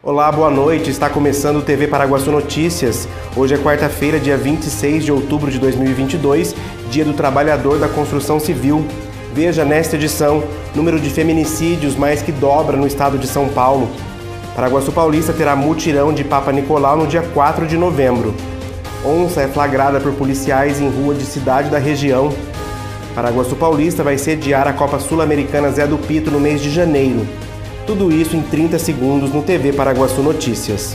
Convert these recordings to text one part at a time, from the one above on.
Olá, boa noite. Está começando o TV Paraguaçu Notícias. Hoje é quarta-feira, dia 26 de outubro de 2022, Dia do Trabalhador da Construção Civil. Veja nesta edição: número de feminicídios mais que dobra no estado de São Paulo. Paraguaçu Paulista terá mutirão de Papa Nicolau no dia 4 de novembro. Onça é flagrada por policiais em rua de cidade da região. Paraguaçu Paulista vai sediar a Copa Sul-Americana Zé do Pito no mês de janeiro. Tudo isso em 30 segundos no TV Paraguaçu Notícias.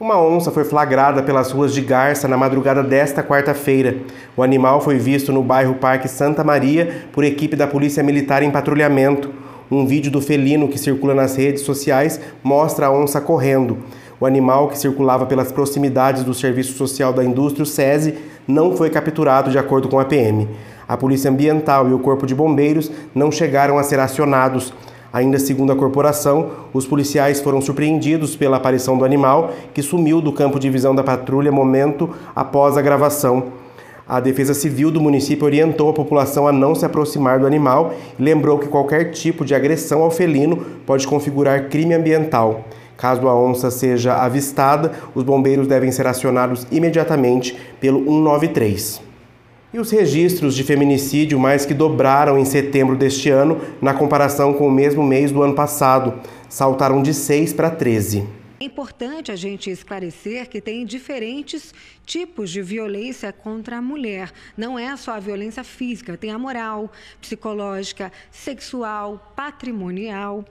Uma onça foi flagrada pelas ruas de Garça na madrugada desta quarta-feira. O animal foi visto no bairro Parque Santa Maria por equipe da Polícia Militar em patrulhamento. Um vídeo do felino que circula nas redes sociais mostra a onça correndo. O animal, que circulava pelas proximidades do Serviço Social da Indústria, o SESI, não foi capturado de acordo com a PM. A Polícia Ambiental e o Corpo de Bombeiros não chegaram a ser acionados. Ainda segundo a corporação, os policiais foram surpreendidos pela aparição do animal, que sumiu do campo de visão da patrulha momento após a gravação. A Defesa Civil do município orientou a população a não se aproximar do animal e lembrou que qualquer tipo de agressão ao felino pode configurar crime ambiental. Caso a onça seja avistada, os bombeiros devem ser acionados imediatamente pelo 193. E os registros de feminicídio mais que dobraram em setembro deste ano na comparação com o mesmo mês do ano passado, saltaram de 6 para 13. É importante a gente esclarecer que tem diferentes tipos de violência contra a mulher. Não é só a violência física, tem a moral, psicológica, sexual, patrimonial.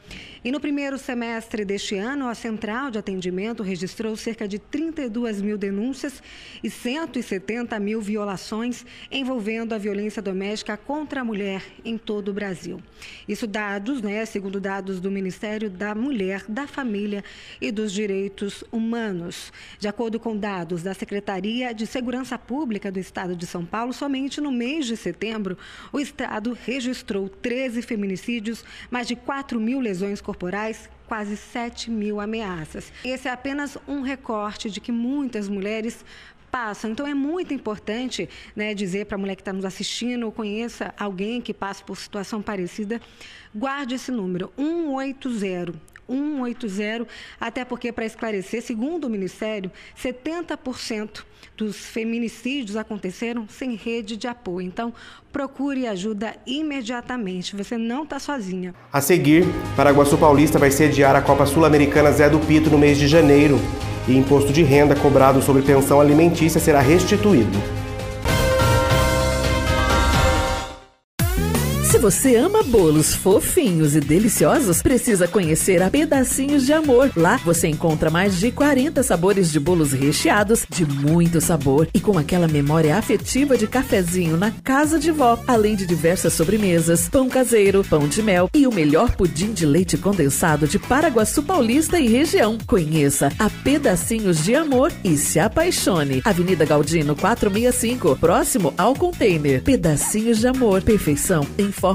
E no primeiro semestre deste ano, a Central de Atendimento registrou cerca de 32 mil denúncias e 170 mil violações envolvendo a violência doméstica contra a mulher em todo o Brasil. Isso dados, né, segundo dados do Ministério da Mulher, da Família e dos Direitos Humanos. De acordo com dados da Secretaria de Segurança Pública do Estado de São Paulo, somente no mês de setembro, o Estado registrou 13 feminicídios, mais de 4 mil lesões corporais, quase 7 mil ameaças. Esse é apenas um recorte de que muitas mulheres passam. Então é muito importante né, dizer para a mulher que está nos assistindo ou conheça alguém que passa por situação parecida, guarde esse número 180 180, até porque, para esclarecer, segundo o Ministério, 70% dos feminicídios aconteceram sem rede de apoio. Então, procure ajuda imediatamente, você não está sozinha. A seguir, Paraguaçu Paulista vai sediar a Copa Sul-Americana Zé do Pito no mês de janeiro e imposto de renda cobrado sobre pensão alimentícia será restituído. Você ama bolos fofinhos e deliciosos, precisa conhecer a Pedacinhos de Amor. Lá você encontra mais de 40 sabores de bolos recheados, de muito sabor e com aquela memória afetiva de cafezinho na casa de vó, além de diversas sobremesas, pão caseiro, pão de mel e o melhor pudim de leite condensado de Paraguaçu Paulista e região. Conheça a Pedacinhos de Amor e se apaixone. Avenida Galdino 465, próximo ao container. Pedacinhos de Amor, perfeição em forma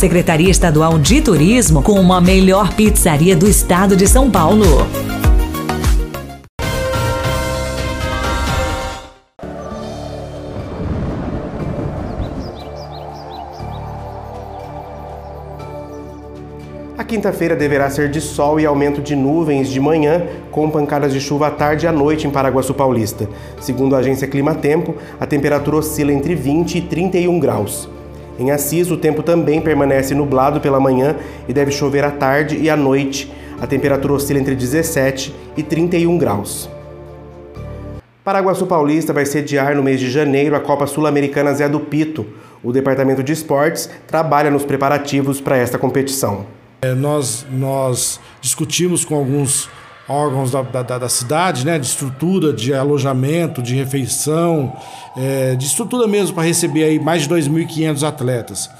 Secretaria Estadual de Turismo como a melhor pizzaria do estado de São Paulo. A quinta-feira deverá ser de sol e aumento de nuvens de manhã, com pancadas de chuva à tarde e à noite em Paraguaçu Paulista. Segundo a agência Climatempo, a temperatura oscila entre 20 e 31 graus. Em Assis, o tempo também permanece nublado pela manhã e deve chover à tarde e à noite. A temperatura oscila entre 17 e 31 graus. Paraguaçu Paulista vai sediar no mês de janeiro a Copa Sul-Americana Zé do Pito. O Departamento de Esportes trabalha nos preparativos para esta competição. É, nós, nós discutimos com alguns órgãos da, da, da, cidade, né, de estrutura, de alojamento, de refeição, é, de estrutura mesmo para receber aí mais de 2.500 atletas.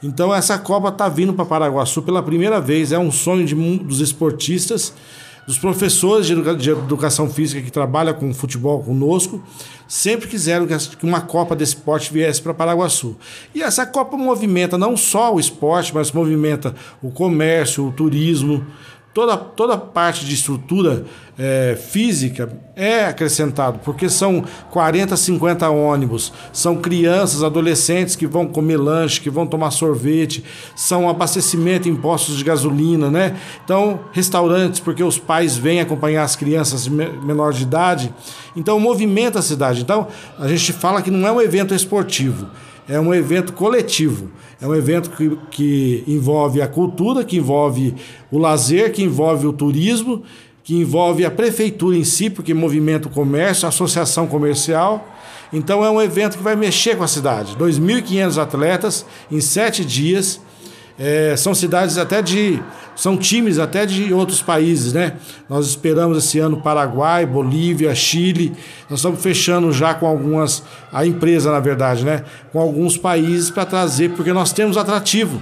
Então essa Copa está vindo para Paraguaçu pela primeira vez, é um sonho de, dos esportistas dos professores de, educa de educação física que trabalham com futebol conosco, sempre quiseram que uma Copa de Esporte viesse para Paraguaçu. E essa Copa movimenta não só o esporte, mas movimenta o comércio, o turismo, toda, toda parte de estrutura é, física é acrescentado, porque são 40, 50 ônibus, são crianças, adolescentes que vão comer lanche, que vão tomar sorvete, são abastecimento em postos de gasolina, né? Então, restaurantes, porque os pais vêm acompanhar as crianças menores de idade. Então, movimenta a cidade. Então, a gente fala que não é um evento esportivo, é um evento coletivo. É um evento que, que envolve a cultura, que envolve o lazer, que envolve o turismo, que envolve a prefeitura em si, porque movimenta o comércio, a associação comercial. Então é um evento que vai mexer com a cidade. 2.500 atletas em sete dias. É, são cidades até de são times até de outros países, né? Nós esperamos esse ano Paraguai, Bolívia, Chile. Nós estamos fechando já com algumas, a empresa, na verdade, né? Com alguns países para trazer, porque nós temos atrativo.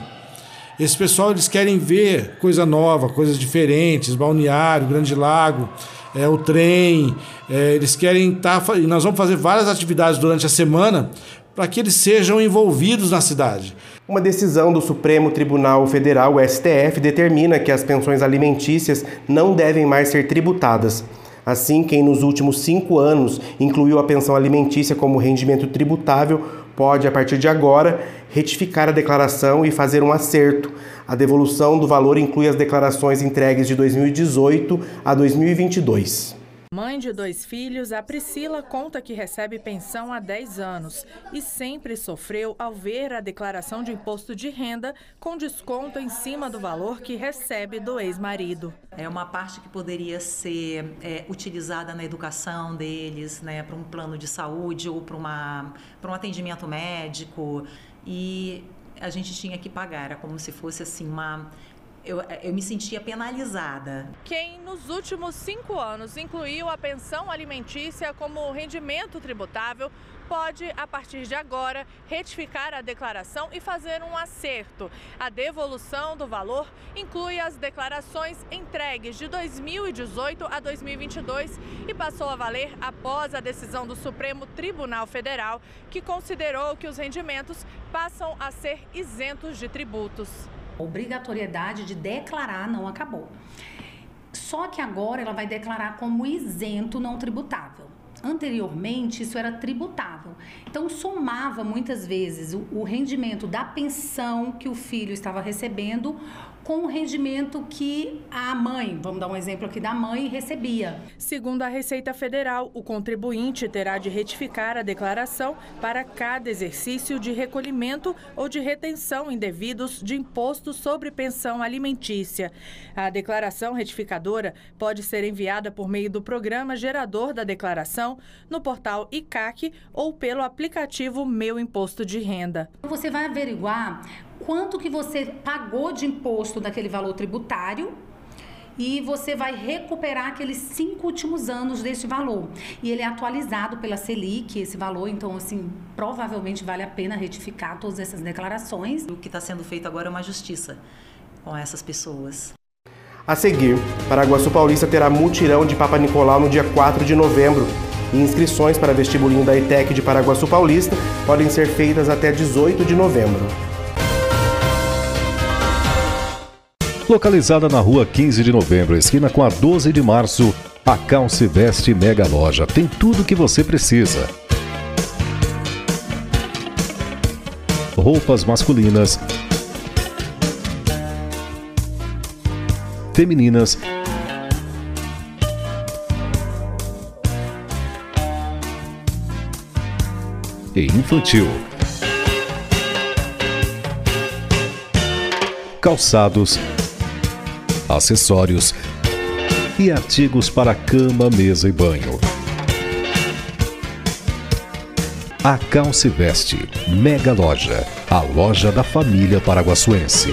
Esse pessoal eles querem ver coisa nova, coisas diferentes, balneário, Grande Lago, é, o trem. É, eles querem estar. Tá, nós vamos fazer várias atividades durante a semana para que eles sejam envolvidos na cidade. Uma decisão do Supremo Tribunal Federal, STF, determina que as pensões alimentícias não devem mais ser tributadas. Assim, quem nos últimos cinco anos incluiu a pensão alimentícia como rendimento tributável pode, a partir de agora, retificar a declaração e fazer um acerto. A devolução do valor inclui as declarações entregues de 2018 a 2022. Mãe de dois filhos, a Priscila conta que recebe pensão há 10 anos e sempre sofreu ao ver a declaração de imposto de renda com desconto em cima do valor que recebe do ex-marido. É uma parte que poderia ser é, utilizada na educação deles, né, para um plano de saúde ou para um atendimento médico. E a gente tinha que pagar, era como se fosse assim uma eu, eu me sentia penalizada. Quem nos últimos cinco anos incluiu a pensão alimentícia como rendimento tributável pode, a partir de agora, retificar a declaração e fazer um acerto. A devolução do valor inclui as declarações entregues de 2018 a 2022 e passou a valer após a decisão do Supremo Tribunal Federal, que considerou que os rendimentos passam a ser isentos de tributos obrigatoriedade de declarar não acabou. Só que agora ela vai declarar como isento não tributável. Anteriormente, isso era tributável. Então, somava muitas vezes o, o rendimento da pensão que o filho estava recebendo com o rendimento que a mãe, vamos dar um exemplo aqui da mãe, recebia. Segundo a Receita Federal, o contribuinte terá de retificar a declaração para cada exercício de recolhimento ou de retenção indevidos de imposto sobre pensão alimentícia. A declaração retificadora pode ser enviada por meio do programa gerador da declaração no portal ICAC ou pelo aplicativo Meu Imposto de Renda. Você vai averiguar quanto que você pagou de imposto daquele valor tributário e você vai recuperar aqueles cinco últimos anos deste valor. E ele é atualizado pela Selic, esse valor, então, assim, provavelmente vale a pena retificar todas essas declarações. O que está sendo feito agora é uma justiça com essas pessoas. A seguir, Paraguaçu Paulista terá mutirão de Papa Nicolau no dia 4 de novembro. E inscrições para vestibulinho da ETEC de Paraguaçu Paulista podem ser feitas até 18 de novembro. Localizada na rua 15 de novembro, esquina com a 12 de março, a Calce Veste Mega Loja tem tudo o que você precisa. Roupas masculinas, femininas, e infantil. Calçados, acessórios e artigos para cama, mesa e banho. A Calce Veste, Mega Loja, a loja da família paraguaçuense.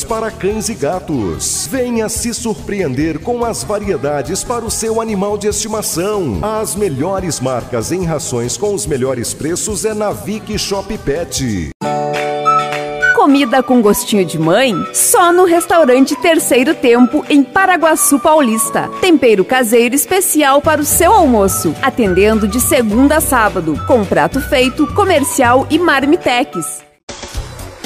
para cães e gatos. Venha se surpreender com as variedades para o seu animal de estimação. As melhores marcas em rações com os melhores preços é na Vic Shop Pet. Comida com gostinho de mãe? Só no restaurante Terceiro Tempo, em Paraguaçu Paulista. Tempero caseiro especial para o seu almoço. Atendendo de segunda a sábado, com prato feito, comercial e marmitex.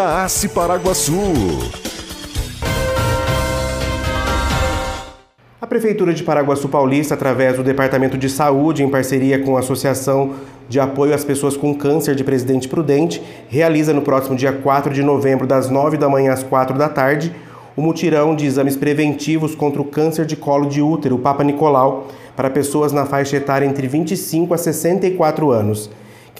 da Ace Paraguaçu. A Prefeitura de Paraguaçu Paulista, através do Departamento de Saúde, em parceria com a Associação de Apoio às Pessoas com Câncer de Presidente Prudente, realiza no próximo dia 4 de novembro, das 9 da manhã às 4 da tarde, o mutirão de exames preventivos contra o câncer de colo de útero, Papa Nicolau, para pessoas na faixa etária entre 25 a 64 anos.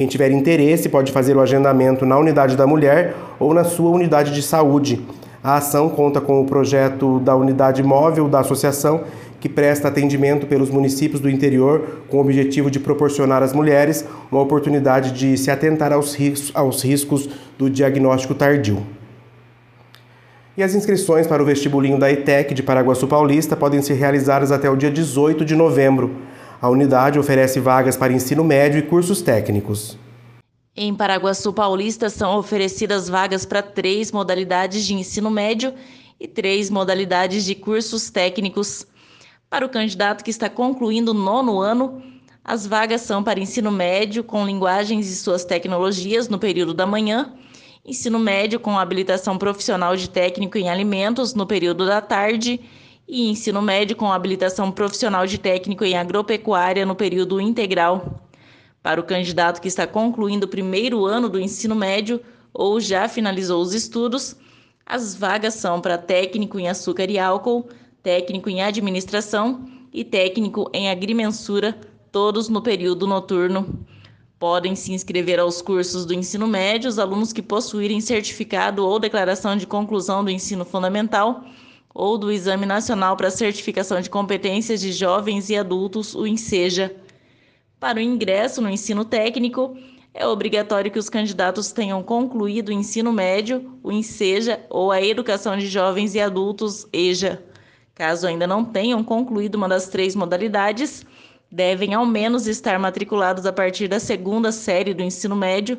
Quem tiver interesse pode fazer o agendamento na unidade da mulher ou na sua unidade de saúde. A ação conta com o projeto da unidade móvel da associação, que presta atendimento pelos municípios do interior, com o objetivo de proporcionar às mulheres uma oportunidade de se atentar aos riscos, aos riscos do diagnóstico tardio. E as inscrições para o vestibulinho da ETEC de Paraguaçu Paulista podem ser realizadas até o dia 18 de novembro. A unidade oferece vagas para ensino médio e cursos técnicos. Em Paraguaçu Paulista são oferecidas vagas para três modalidades de ensino médio e três modalidades de cursos técnicos. Para o candidato que está concluindo o nono ano, as vagas são para ensino médio com linguagens e suas tecnologias no período da manhã, ensino médio com habilitação profissional de técnico em alimentos no período da tarde e ensino médio com habilitação profissional de técnico em agropecuária no período integral. Para o candidato que está concluindo o primeiro ano do ensino médio ou já finalizou os estudos, as vagas são para técnico em açúcar e álcool, técnico em administração e técnico em agrimensura, todos no período noturno. Podem se inscrever aos cursos do ensino médio os alunos que possuírem certificado ou declaração de conclusão do ensino fundamental ou do Exame Nacional para Certificação de Competências de Jovens e Adultos, o INSEJA. Para o ingresso no ensino técnico, é obrigatório que os candidatos tenham concluído o ensino médio, o INSEJA ou a Educação de Jovens e Adultos, EJA. Caso ainda não tenham concluído uma das três modalidades, devem ao menos estar matriculados a partir da segunda série do ensino médio,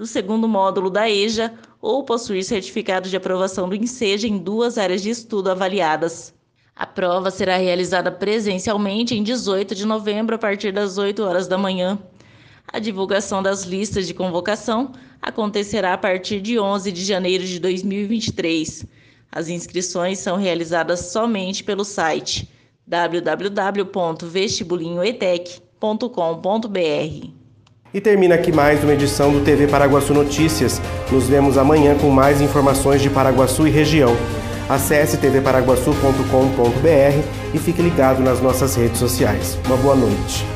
do segundo módulo da EJA ou possuir certificado de aprovação do INSEJA em duas áreas de estudo avaliadas. A prova será realizada presencialmente em 18 de novembro, a partir das 8 horas da manhã. A divulgação das listas de convocação acontecerá a partir de 11 de janeiro de 2023. As inscrições são realizadas somente pelo site www.vestibulinhoetec.com.br. E termina aqui mais uma edição do TV Paraguaçu Notícias. Nos vemos amanhã com mais informações de Paraguaçu e região. Acesse tvparaguaçu.com.br e fique ligado nas nossas redes sociais. Uma boa noite.